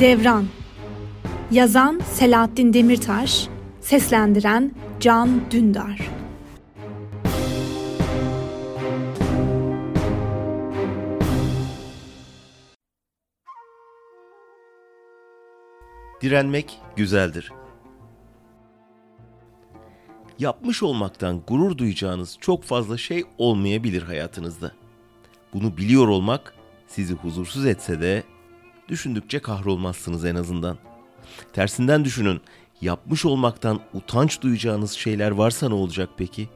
Devran Yazan Selahattin Demirtaş Seslendiren Can Dündar Direnmek güzeldir. Yapmış olmaktan gurur duyacağınız çok fazla şey olmayabilir hayatınızda. Bunu biliyor olmak sizi huzursuz etse de düşündükçe kahrolmazsınız en azından. Tersinden düşünün, yapmış olmaktan utanç duyacağınız şeyler varsa ne olacak peki?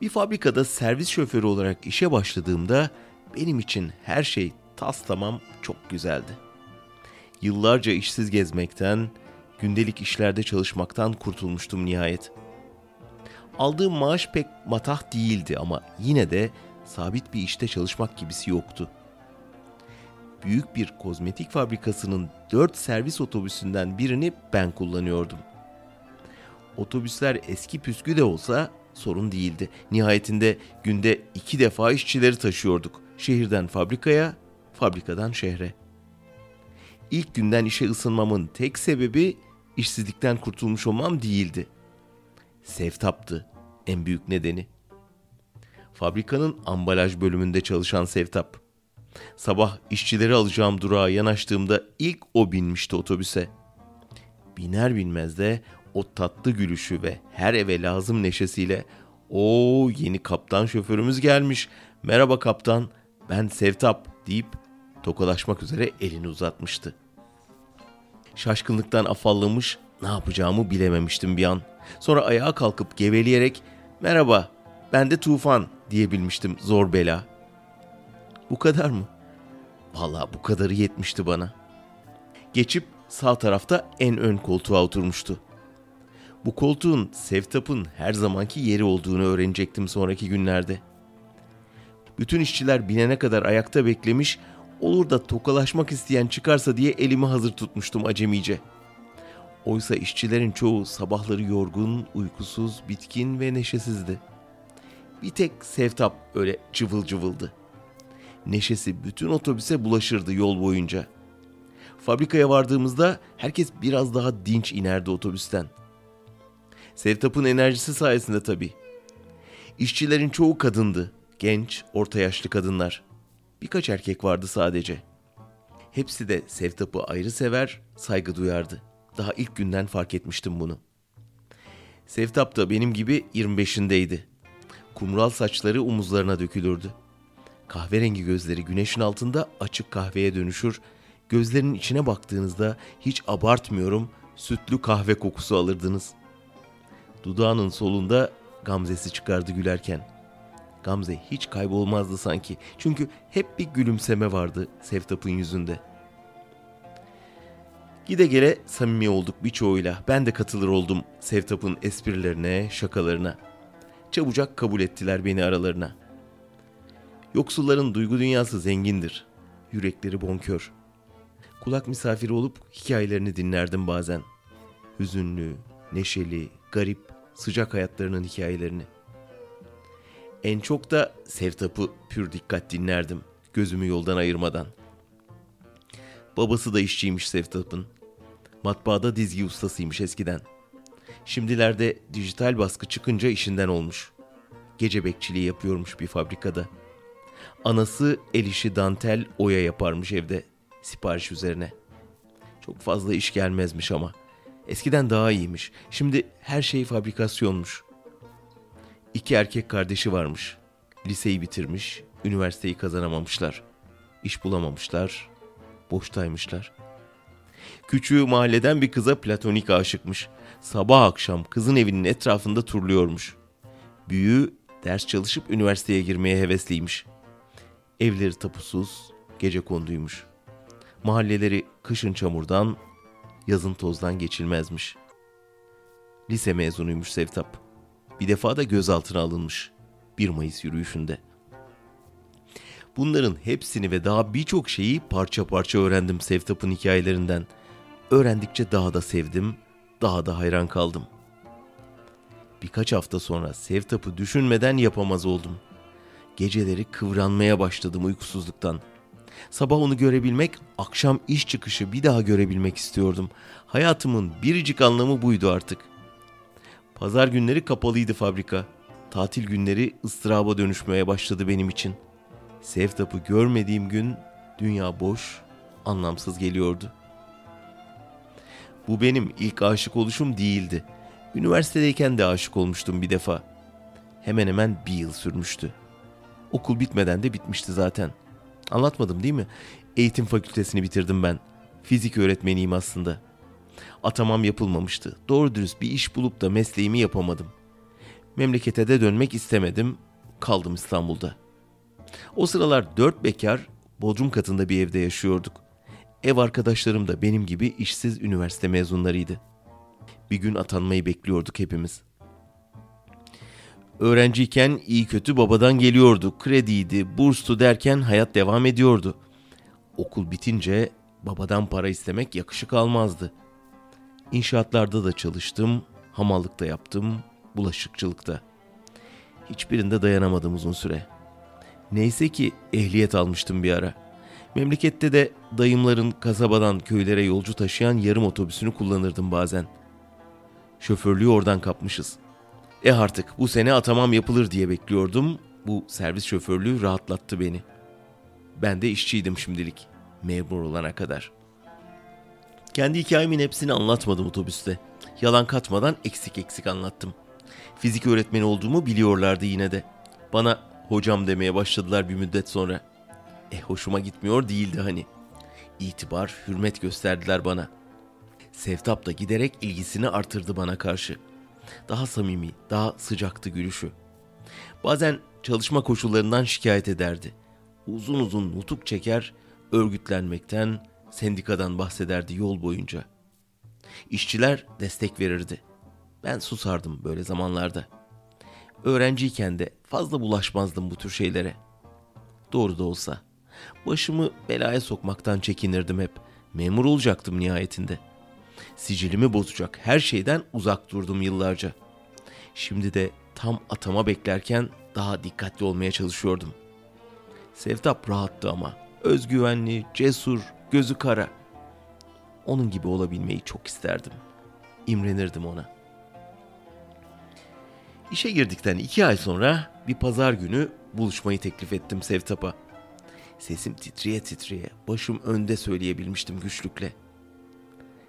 Bir fabrikada servis şoförü olarak işe başladığımda benim için her şey tas tamam çok güzeldi. Yıllarca işsiz gezmekten, gündelik işlerde çalışmaktan kurtulmuştum nihayet. Aldığım maaş pek matah değildi ama yine de sabit bir işte çalışmak gibisi yoktu. Büyük bir kozmetik fabrikasının dört servis otobüsünden birini ben kullanıyordum. Otobüsler eski püskü de olsa sorun değildi. Nihayetinde günde iki defa işçileri taşıyorduk. Şehirden fabrikaya, fabrikadan şehre. İlk günden işe ısınmamın tek sebebi işsizlikten kurtulmuş olmam değildi. Sevtaptı en büyük nedeni. Fabrikanın ambalaj bölümünde çalışan Sevtap. Sabah işçileri alacağım durağa yanaştığımda ilk o binmişti otobüse. Biner binmez de o tatlı gülüşü ve her eve lazım neşesiyle o yeni kaptan şoförümüz gelmiş. Merhaba kaptan ben Sevtap deyip tokalaşmak üzere elini uzatmıştı. Şaşkınlıktan afallamış ne yapacağımı bilememiştim bir an. Sonra ayağa kalkıp geveleyerek merhaba ben de Tufan diyebilmiştim zor bela. Bu kadar mı? Valla bu kadarı yetmişti bana. Geçip sağ tarafta en ön koltuğa oturmuştu. Bu koltuğun Sevtap'ın her zamanki yeri olduğunu öğrenecektim sonraki günlerde. Bütün işçiler binene kadar ayakta beklemiş, olur da tokalaşmak isteyen çıkarsa diye elimi hazır tutmuştum acemice. Oysa işçilerin çoğu sabahları yorgun, uykusuz, bitkin ve neşesizdi. Bir tek Sevtap öyle cıvıl cıvıldı. Neşesi bütün otobüse bulaşırdı yol boyunca. Fabrikaya vardığımızda herkes biraz daha dinç inerdi otobüsten. Sevtap'ın enerjisi sayesinde tabii. İşçilerin çoğu kadındı. Genç, orta yaşlı kadınlar. Birkaç erkek vardı sadece. Hepsi de Sevtap'ı ayrı sever, saygı duyardı. Daha ilk günden fark etmiştim bunu. Sevtap da benim gibi 25'indeydi. Kumral saçları omuzlarına dökülürdü. Kahverengi gözleri güneşin altında açık kahveye dönüşür. Gözlerinin içine baktığınızda hiç abartmıyorum sütlü kahve kokusu alırdınız. Dudağının solunda gamzesi çıkardı gülerken. Gamze hiç kaybolmazdı sanki. Çünkü hep bir gülümseme vardı Sevtap'ın yüzünde. Gide gele samimi olduk birçoğuyla. Ben de katılır oldum Sevtap'ın esprilerine, şakalarına. Çabucak kabul ettiler beni aralarına.'' Yoksulların duygu dünyası zengindir. Yürekleri bonkör. Kulak misafiri olup hikayelerini dinlerdim bazen. Hüzünlü, neşeli, garip, sıcak hayatlarının hikayelerini. En çok da Sevtap'ı pür dikkat dinlerdim, gözümü yoldan ayırmadan. Babası da işçiymiş Sevtap'ın. Matbaada dizgi ustasıymış eskiden. Şimdilerde dijital baskı çıkınca işinden olmuş. Gece bekçiliği yapıyormuş bir fabrikada.'' Anası el işi dantel oya yaparmış evde sipariş üzerine. Çok fazla iş gelmezmiş ama. Eskiden daha iyiymiş. Şimdi her şey fabrikasyonmuş. İki erkek kardeşi varmış. Liseyi bitirmiş, üniversiteyi kazanamamışlar. İş bulamamışlar, boştaymışlar. Küçüğü mahalleden bir kıza platonik aşıkmış. Sabah akşam kızın evinin etrafında turluyormuş. Büyüğü ders çalışıp üniversiteye girmeye hevesliymiş.'' Evleri tapusuz, gece konduymuş. Mahalleleri kışın çamurdan, yazın tozdan geçilmezmiş. Lise mezunuymuş Sevtap. Bir defa da gözaltına alınmış. 1 Mayıs yürüyüşünde. Bunların hepsini ve daha birçok şeyi parça parça öğrendim Sevtap'ın hikayelerinden. Öğrendikçe daha da sevdim, daha da hayran kaldım. Birkaç hafta sonra Sevtap'ı düşünmeden yapamaz oldum. Geceleri kıvranmaya başladım uykusuzluktan. Sabah onu görebilmek, akşam iş çıkışı bir daha görebilmek istiyordum. Hayatımın biricik anlamı buydu artık. Pazar günleri kapalıydı fabrika. Tatil günleri ıstıraba dönüşmeye başladı benim için. Sevtap'ı görmediğim gün dünya boş, anlamsız geliyordu. Bu benim ilk aşık oluşum değildi. Üniversitedeyken de aşık olmuştum bir defa. Hemen hemen bir yıl sürmüştü. Okul bitmeden de bitmişti zaten. Anlatmadım değil mi? Eğitim fakültesini bitirdim ben. Fizik öğretmeniyim aslında. Atamam yapılmamıştı. Doğru dürüst bir iş bulup da mesleğimi yapamadım. Memlekete de dönmek istemedim. Kaldım İstanbul'da. O sıralar dört bekar Bodrum katında bir evde yaşıyorduk. Ev arkadaşlarım da benim gibi işsiz üniversite mezunlarıydı. Bir gün atanmayı bekliyorduk hepimiz. Öğrenciyken iyi kötü babadan geliyordu. Krediydi, burstu derken hayat devam ediyordu. Okul bitince babadan para istemek yakışık almazdı. İnşaatlarda da çalıştım, hamallıkta yaptım, bulaşıkçılıkta. Hiçbirinde dayanamadım uzun süre. Neyse ki ehliyet almıştım bir ara. Memlekette de dayımların kasabadan köylere yolcu taşıyan yarım otobüsünü kullanırdım bazen. Şoförlüğü oradan kapmışız. E artık bu sene atamam yapılır diye bekliyordum. Bu servis şoförlüğü rahatlattı beni. Ben de işçiydim şimdilik. Memur olana kadar. Kendi hikayemin hepsini anlatmadım otobüste. Yalan katmadan eksik eksik anlattım. Fizik öğretmeni olduğumu biliyorlardı yine de. Bana hocam demeye başladılar bir müddet sonra. E hoşuma gitmiyor değildi hani. İtibar, hürmet gösterdiler bana. Sevtap da giderek ilgisini artırdı bana karşı. Daha samimi, daha sıcaktı gülüşü. Bazen çalışma koşullarından şikayet ederdi. Uzun uzun nutuk çeker, örgütlenmekten, sendikadan bahsederdi yol boyunca. İşçiler destek verirdi. Ben susardım böyle zamanlarda. Öğrenciyken de fazla bulaşmazdım bu tür şeylere. Doğru da olsa. Başımı belaya sokmaktan çekinirdim hep. Memur olacaktım nihayetinde. Sicilimi bozacak her şeyden uzak durdum yıllarca. Şimdi de tam atama beklerken daha dikkatli olmaya çalışıyordum. Sevtap rahattı ama. Özgüvenli, cesur, gözü kara. Onun gibi olabilmeyi çok isterdim. İmrenirdim ona. İşe girdikten iki ay sonra bir pazar günü buluşmayı teklif ettim Sevtap'a. Sesim titriye titriye, başım önde söyleyebilmiştim güçlükle.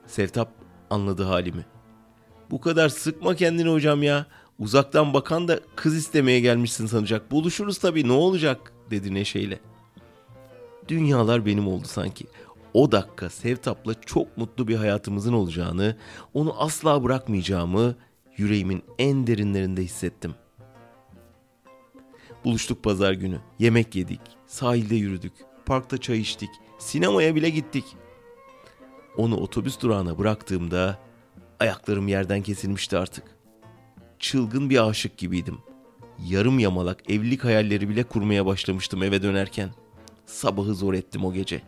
Sevtap anladı halimi. Bu kadar sıkma kendini hocam ya. Uzaktan bakan da kız istemeye gelmişsin sanacak. Buluşuruz tabii ne olacak dedi neşeyle. Dünyalar benim oldu sanki. O dakika Sevtap'la çok mutlu bir hayatımızın olacağını, onu asla bırakmayacağımı yüreğimin en derinlerinde hissettim. Buluştuk pazar günü. Yemek yedik, sahilde yürüdük, parkta çay içtik, sinemaya bile gittik. Onu otobüs durağına bıraktığımda ayaklarım yerden kesilmişti artık. Çılgın bir aşık gibiydim. Yarım yamalak evlilik hayalleri bile kurmaya başlamıştım eve dönerken. Sabahı zor ettim o gece.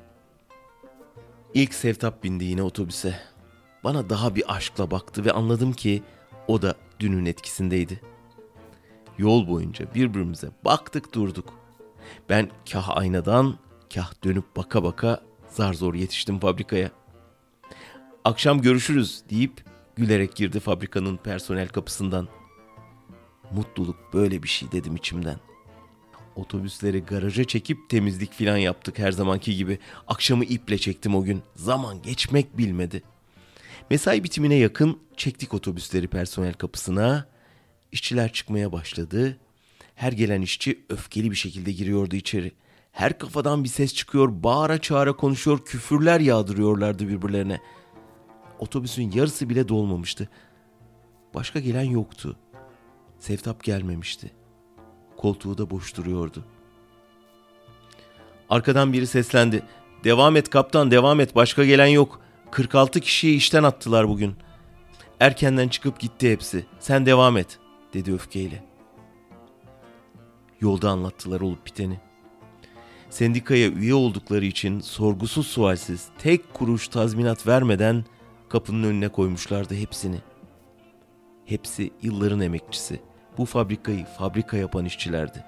İlk Sevtap bindi yine otobüse. Bana daha bir aşkla baktı ve anladım ki o da dünün etkisindeydi. Yol boyunca birbirimize baktık durduk. Ben kah aynadan kah dönüp baka baka zar zor yetiştim fabrikaya. Akşam görüşürüz deyip gülerek girdi fabrikanın personel kapısından. Mutluluk böyle bir şey dedim içimden. Otobüsleri garaja çekip temizlik filan yaptık her zamanki gibi. Akşamı iple çektim o gün. Zaman geçmek bilmedi. Mesai bitimine yakın çektik otobüsleri personel kapısına. İşçiler çıkmaya başladı. Her gelen işçi öfkeli bir şekilde giriyordu içeri. Her kafadan bir ses çıkıyor, bağıra çağıra konuşuyor, küfürler yağdırıyorlardı birbirlerine. Otobüsün yarısı bile dolmamıştı. Başka gelen yoktu. Sevtap gelmemişti. Koltuğu da boş duruyordu. Arkadan biri seslendi. Devam et kaptan devam et başka gelen yok. 46 kişiyi işten attılar bugün. Erkenden çıkıp gitti hepsi. Sen devam et dedi öfkeyle. Yolda anlattılar olup biteni. Sendikaya üye oldukları için sorgusuz sualsiz tek kuruş tazminat vermeden kapının önüne koymuşlardı hepsini. Hepsi yılların emekçisi. Bu fabrikayı fabrika yapan işçilerdi.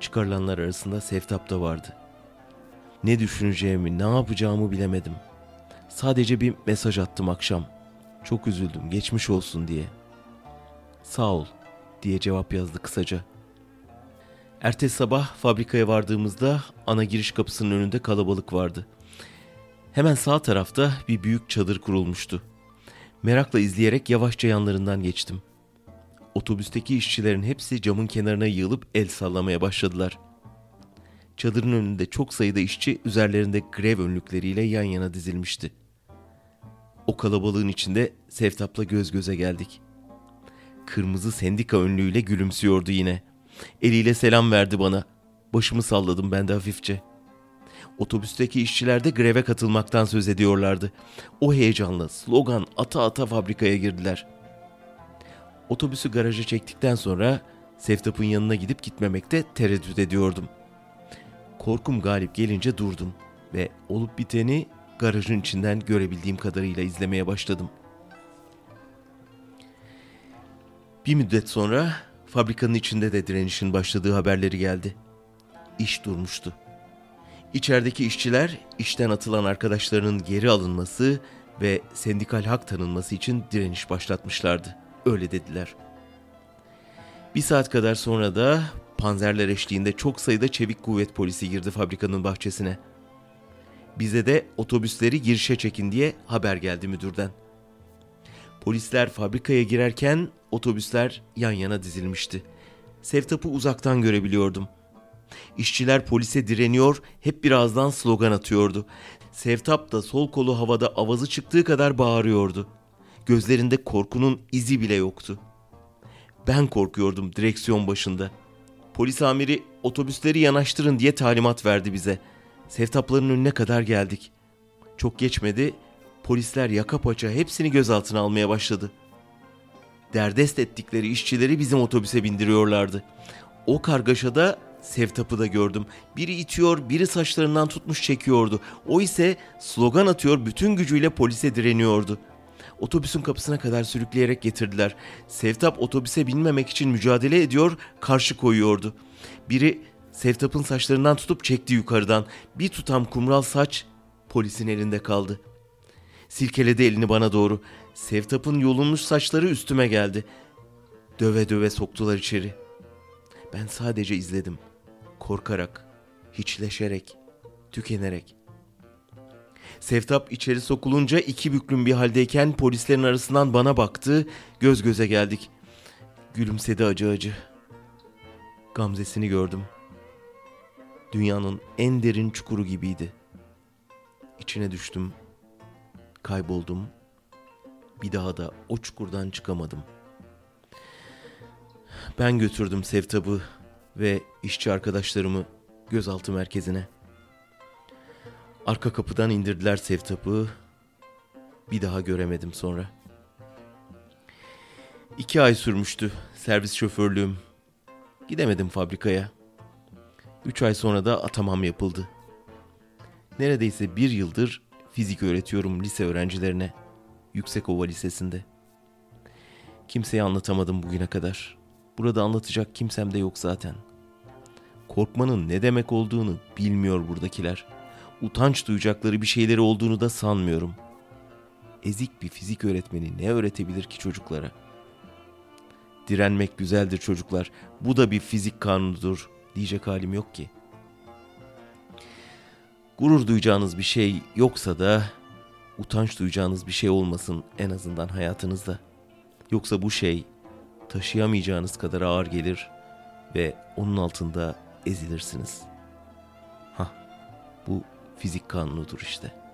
Çıkarılanlar arasında Sevtap da vardı. Ne düşüneceğimi, ne yapacağımı bilemedim. Sadece bir mesaj attım akşam. Çok üzüldüm, geçmiş olsun diye. Sağ ol diye cevap yazdı kısaca. Ertesi sabah fabrikaya vardığımızda ana giriş kapısının önünde kalabalık vardı. Hemen sağ tarafta bir büyük çadır kurulmuştu. Merakla izleyerek yavaşça yanlarından geçtim. Otobüsteki işçilerin hepsi camın kenarına yığılıp el sallamaya başladılar. Çadırın önünde çok sayıda işçi üzerlerinde grev önlükleriyle yan yana dizilmişti. O kalabalığın içinde Sevtap'la göz göze geldik. Kırmızı sendika önlüğüyle gülümsüyordu yine. Eliyle selam verdi bana. Başımı salladım ben de hafifçe. Otobüsteki işçiler de greve katılmaktan söz ediyorlardı. O heyecanla slogan ata ata fabrikaya girdiler. Otobüsü garaja çektikten sonra Seftap'ın yanına gidip gitmemekte tereddüt ediyordum. Korkum galip gelince durdum ve olup biteni garajın içinden görebildiğim kadarıyla izlemeye başladım. Bir müddet sonra fabrikanın içinde de direnişin başladığı haberleri geldi. İş durmuştu. İçerideki işçiler işten atılan arkadaşlarının geri alınması ve sendikal hak tanınması için direniş başlatmışlardı. Öyle dediler. Bir saat kadar sonra da panzerler eşliğinde çok sayıda çevik kuvvet polisi girdi fabrikanın bahçesine. Bize de otobüsleri girişe çekin diye haber geldi müdürden. Polisler fabrikaya girerken otobüsler yan yana dizilmişti. Sevtap'ı uzaktan görebiliyordum. İşçiler polise direniyor, hep birazdan slogan atıyordu. Sevtap da sol kolu havada avazı çıktığı kadar bağırıyordu. Gözlerinde korkunun izi bile yoktu. Ben korkuyordum direksiyon başında. Polis amiri otobüsleri yanaştırın diye talimat verdi bize. Sevtapların önüne kadar geldik. Çok geçmedi, polisler yaka paça hepsini gözaltına almaya başladı. Derdest ettikleri işçileri bizim otobüse bindiriyorlardı. O kargaşada Sevtap'ı da gördüm. Biri itiyor, biri saçlarından tutmuş çekiyordu. O ise slogan atıyor, bütün gücüyle polise direniyordu. Otobüsün kapısına kadar sürükleyerek getirdiler. Sevtap otobüse binmemek için mücadele ediyor, karşı koyuyordu. Biri Sevtap'ın saçlarından tutup çekti yukarıdan. Bir tutam kumral saç polisin elinde kaldı. Silkeledi elini bana doğru. Sevtap'ın yolunmuş saçları üstüme geldi. Döve döve soktular içeri. Ben sadece izledim korkarak, hiçleşerek, tükenerek. Sevtap içeri sokulunca iki büklüm bir haldeyken polislerin arasından bana baktı, göz göze geldik. Gülümsedi acı acı. Gamzesini gördüm. Dünyanın en derin çukuru gibiydi. İçine düştüm, kayboldum. Bir daha da o çukurdan çıkamadım. Ben götürdüm Sevtap'ı ve işçi arkadaşlarımı gözaltı merkezine. Arka kapıdan indirdiler Sevtap'ı. Bir daha göremedim sonra. İki ay sürmüştü servis şoförlüğüm. Gidemedim fabrikaya. Üç ay sonra da atamam yapıldı. Neredeyse bir yıldır fizik öğretiyorum lise öğrencilerine. Yüksekova Lisesi'nde. Kimseye anlatamadım bugüne kadar. Burada anlatacak kimsem de yok zaten. Korkmanın ne demek olduğunu bilmiyor buradakiler. Utanç duyacakları bir şeyleri olduğunu da sanmıyorum. Ezik bir fizik öğretmeni ne öğretebilir ki çocuklara? Direnmek güzeldir çocuklar. Bu da bir fizik kanunudur diyecek halim yok ki. Gurur duyacağınız bir şey yoksa da utanç duyacağınız bir şey olmasın en azından hayatınızda. Yoksa bu şey taşıyamayacağınız kadar ağır gelir ve onun altında ezilirsiniz. Ha, bu fizik kanunudur işte.''